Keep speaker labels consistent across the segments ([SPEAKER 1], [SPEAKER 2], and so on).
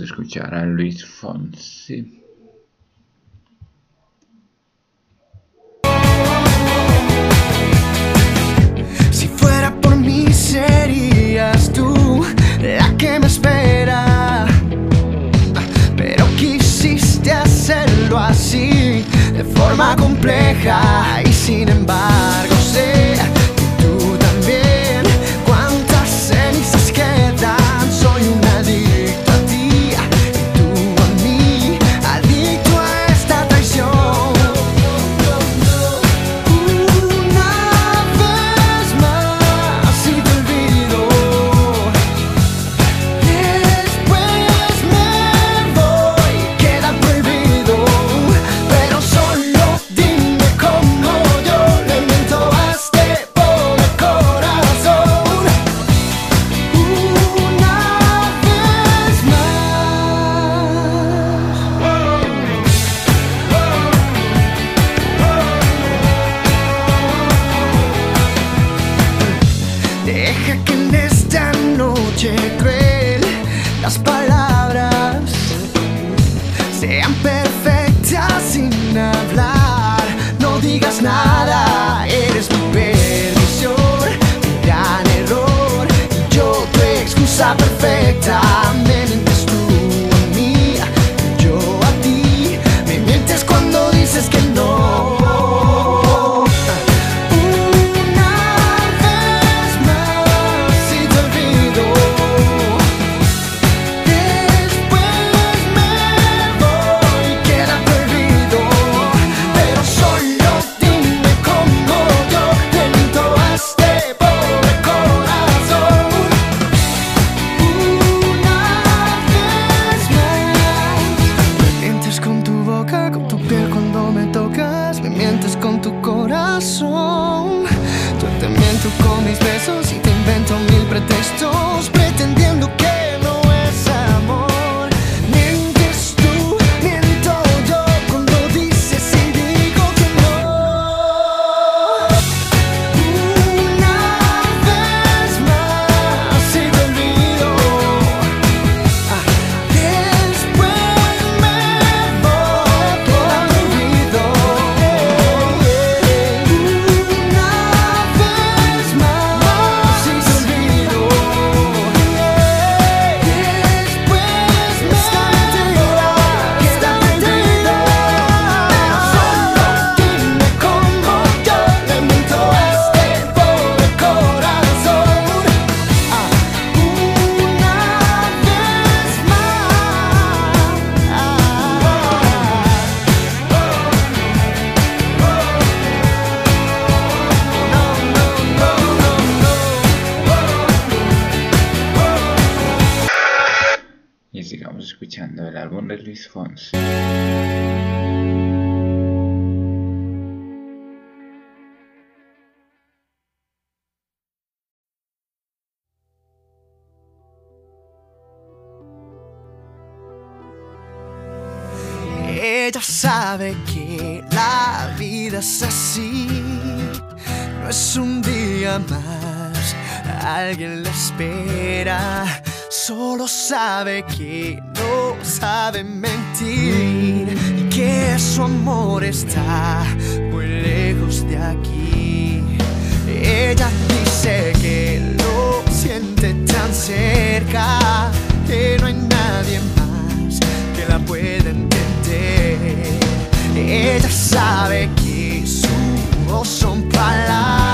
[SPEAKER 1] a escuchar a Luis Fonsi.
[SPEAKER 2] sabe que la vida es así, no es un día más, alguien la espera, solo sabe que no sabe mentir y que su amor está muy lejos de aquí. Ella dice que lo siente tan cerca que no hay nadie más que la pueda entender. Ella sabe que su voz son palabras.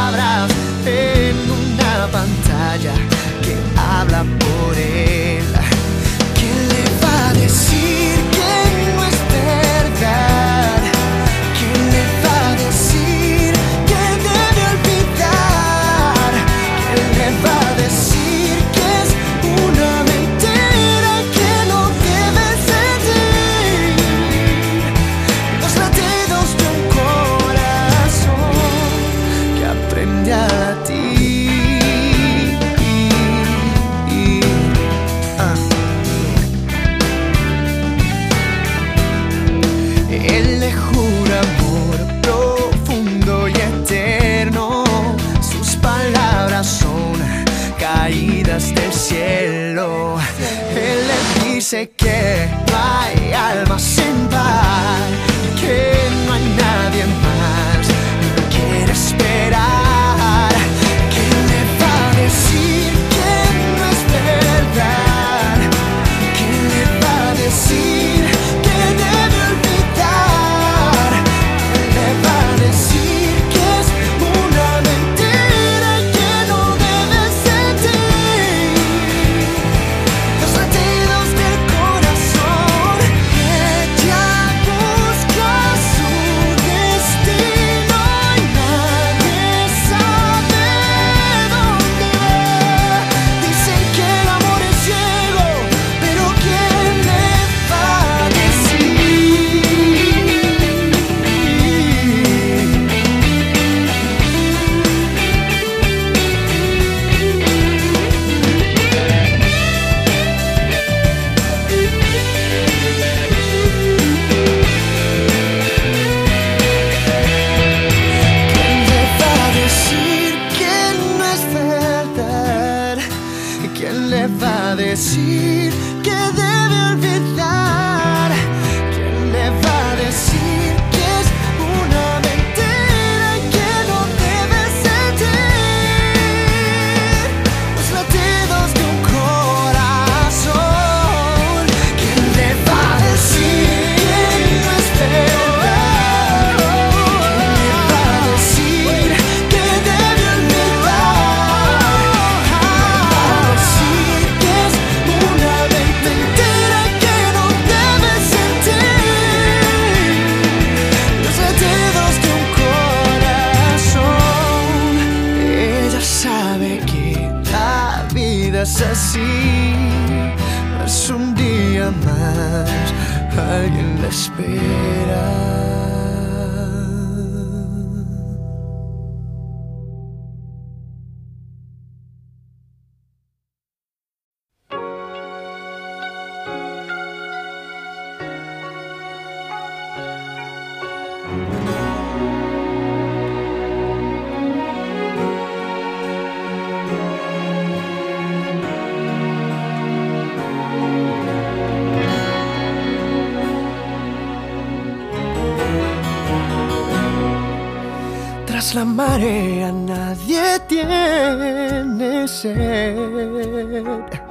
[SPEAKER 1] Sed.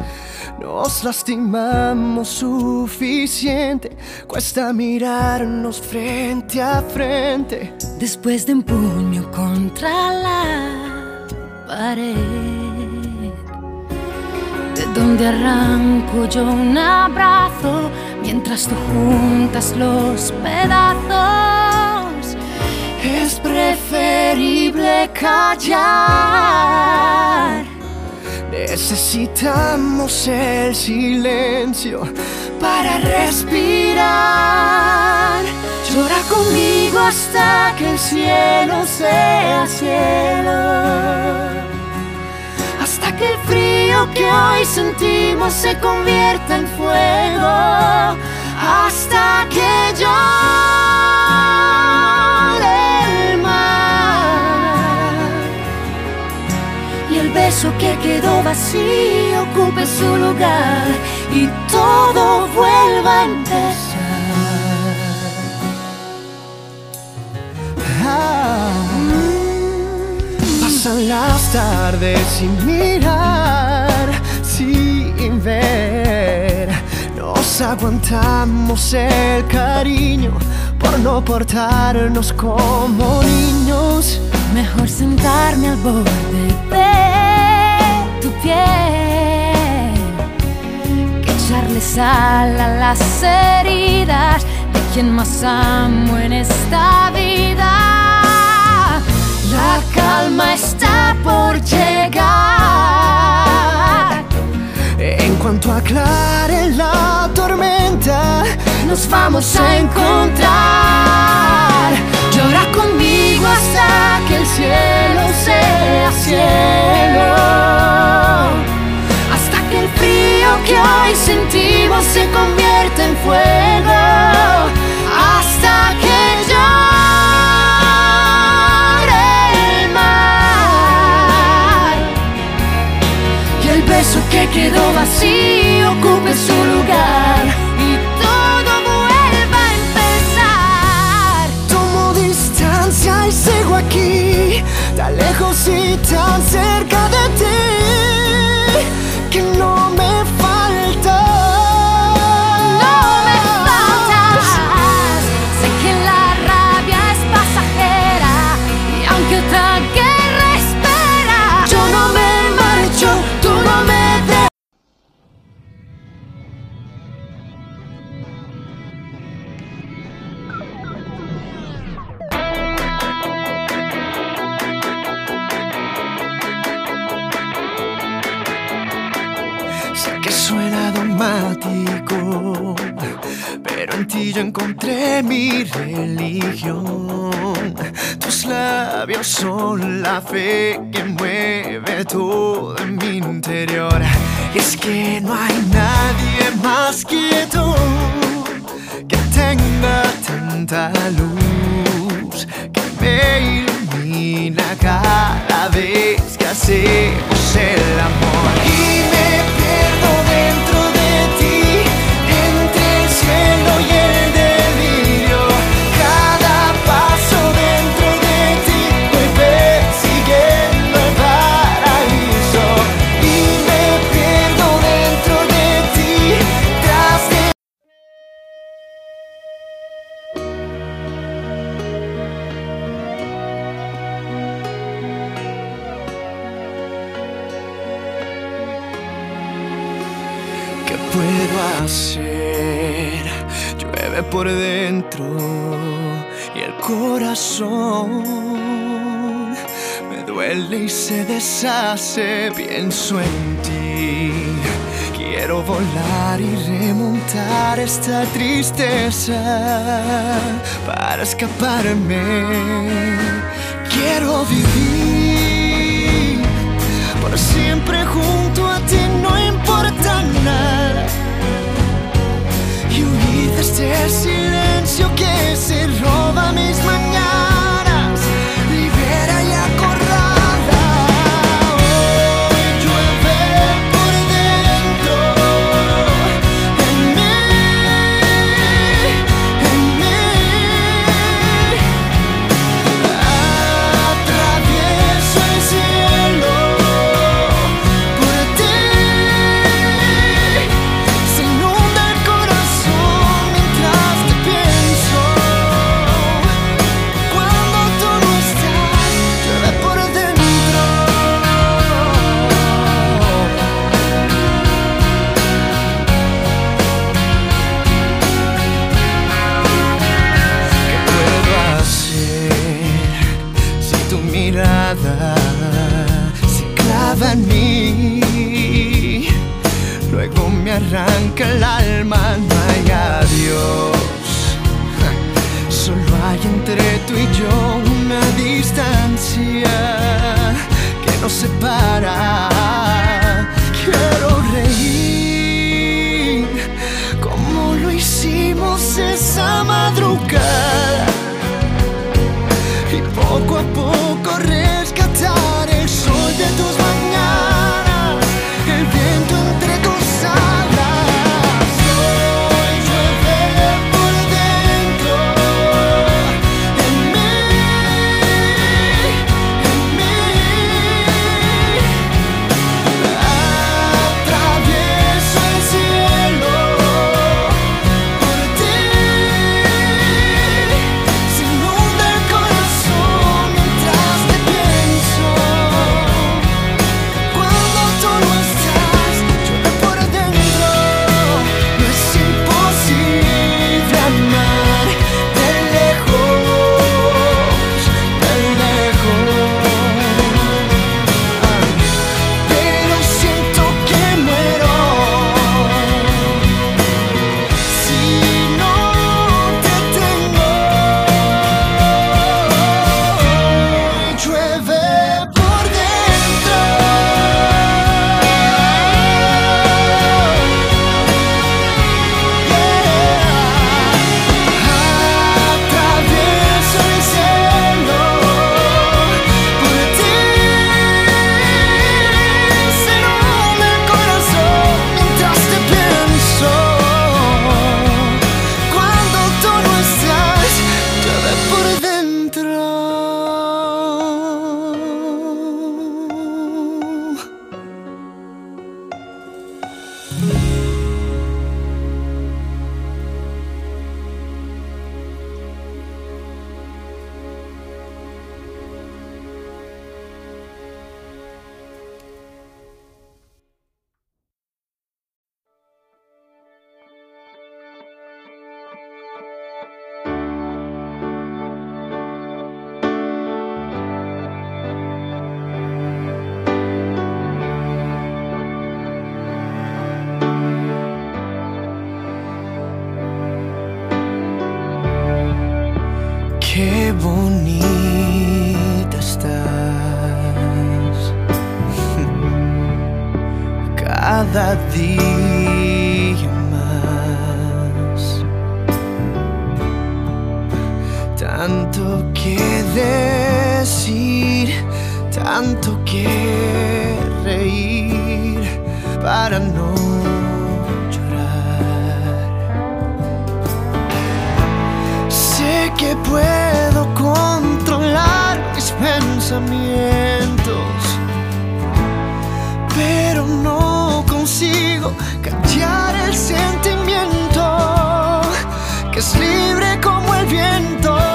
[SPEAKER 1] Nos lastimamos suficiente, cuesta mirarnos frente a frente.
[SPEAKER 3] Después de un puño contra la pared, de donde arranco yo un abrazo mientras tú juntas los pedazos.
[SPEAKER 1] Es preferible callar. Necesitamos el silencio para respirar. Llora conmigo hasta que el cielo sea cielo. Hasta que el frío que hoy sentimos se convierta en fuego. Hasta que llore quedó vacío ocupe su lugar y todo vuelva a empezar. Pasan las tardes sin mirar, sin ver. Nos aguantamos el cariño por no portarnos como niños.
[SPEAKER 3] Mejor sentarme al borde de tu piel que echarle sal a las heridas de quien más amo en esta vida.
[SPEAKER 1] La calma está por llegar. En cuanto aclare la tormenta, nos vamos a encontrar. Conmigo hasta que el cielo sea cielo. Hasta que el frío que hoy sentimos se convierta en fuego. Hasta que llore el mar. Y el beso que quedó vacío ocupe su lugar. sigo aquí, tan lejos y tan cerca de ti. Son la fe que mueve todo en mi interior. Es que no hay nadie más que tú que tenga tanta luz que me ilumina cada vez que hacemos el amor. en ti. Quiero volar y remontar esta tristeza para escaparme. Quiero vivir para siempre junto a ti, no importa nada. Y huir de este silencio que se roba mis manos. no consigo callar el sentimiento que es libre como el viento.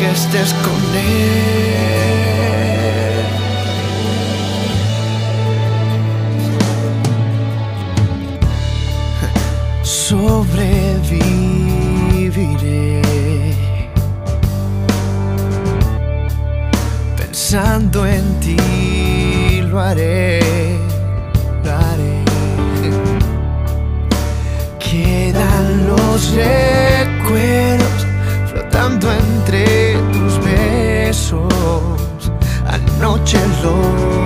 [SPEAKER 1] que estés con él. Sobreviviré pensando en ti, lo haré. Lo haré. Quedan los. soul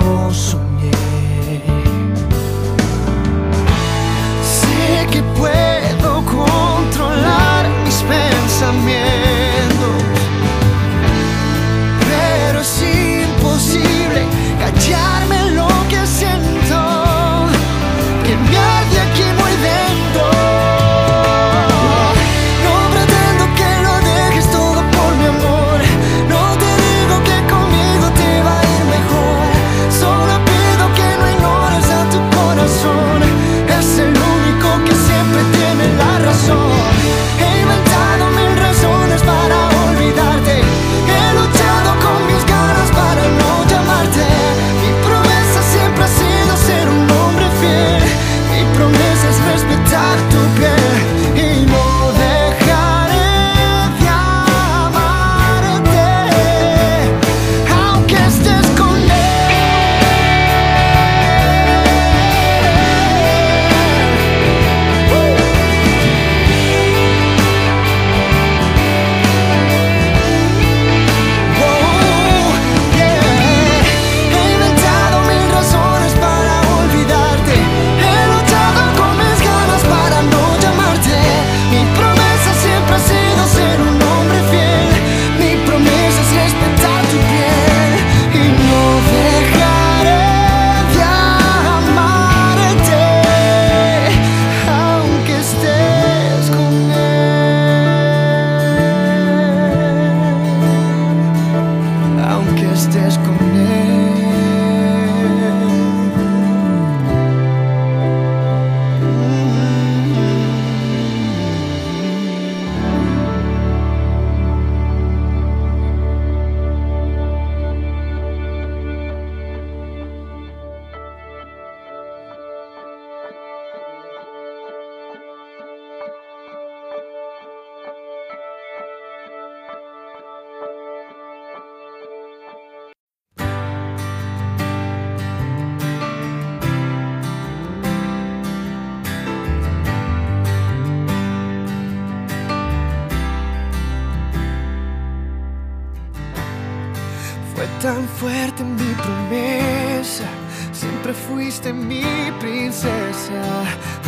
[SPEAKER 1] tan fuerte mi promesa, siempre fuiste mi princesa,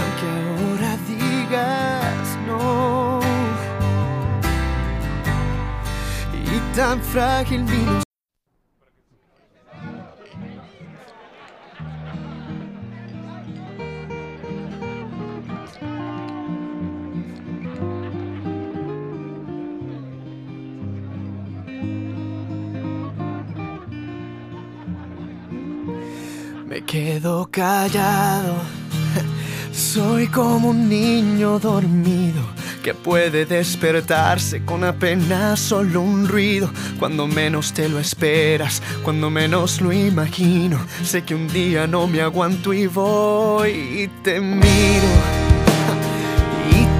[SPEAKER 1] aunque ahora digas no. Y tan frágil mi me quedo callado. Soy como un niño dormido que puede despertarse con apenas solo un ruido. Cuando menos te lo esperas, cuando menos lo imagino. Sé que un día no me aguanto y voy y te miro.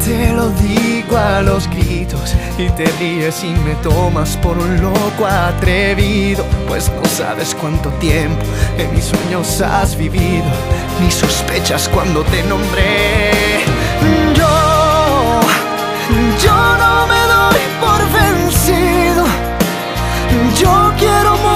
[SPEAKER 1] Te lo digo a los gritos y te ríes y me tomas por un loco atrevido, pues no sabes cuánto tiempo en mis sueños has vivido, ni sospechas cuando te nombré. Yo, yo no me doy por vencido, yo quiero mundo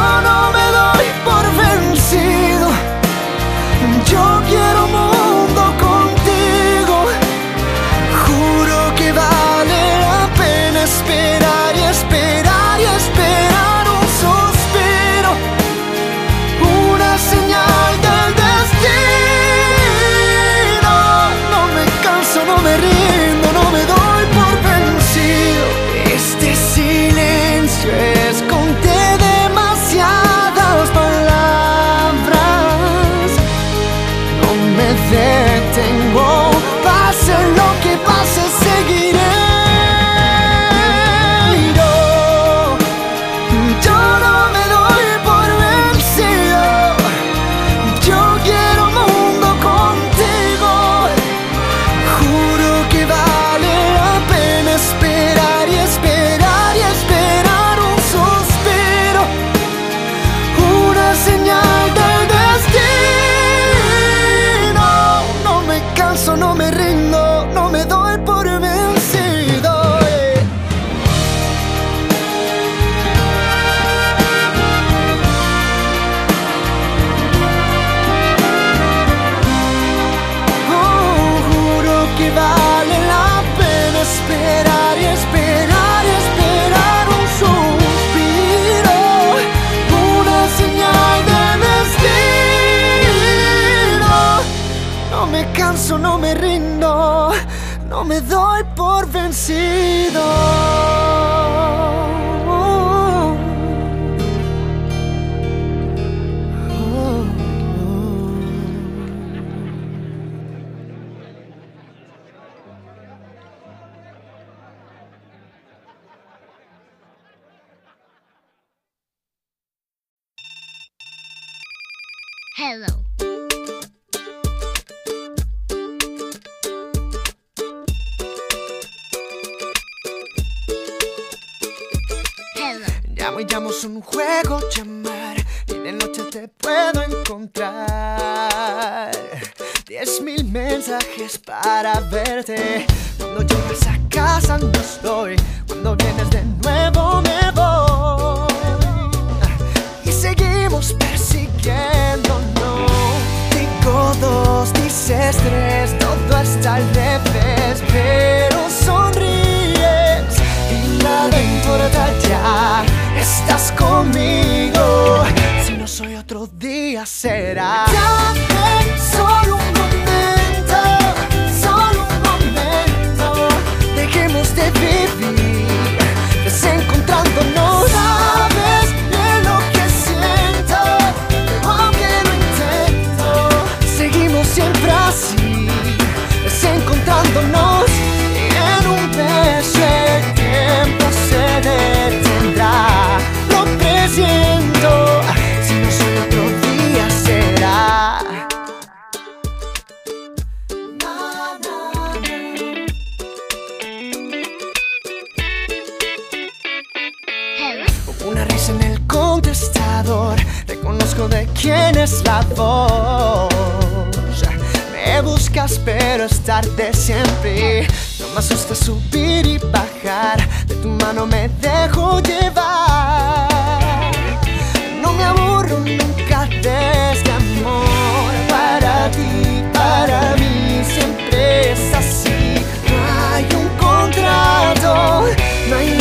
[SPEAKER 1] yo no
[SPEAKER 4] Hello. Hello.
[SPEAKER 1] Llamo y llamo es un juego llamar y de noche te puedo encontrar. Diez mil mensajes para verte. Cuando llegas a casa no estoy. Cuando vienes de nuevo me tres, todo está al revés, pero sonríes y nada importa ya. Estás conmigo. Si no soy otro día será. reconozco de quién es la voz. Me buscas pero es tarde siempre, no me asusta subir y bajar, de tu mano me dejo llevar. No me aburro nunca de este amor, para ti, para mí siempre es así. No hay un contrato, no hay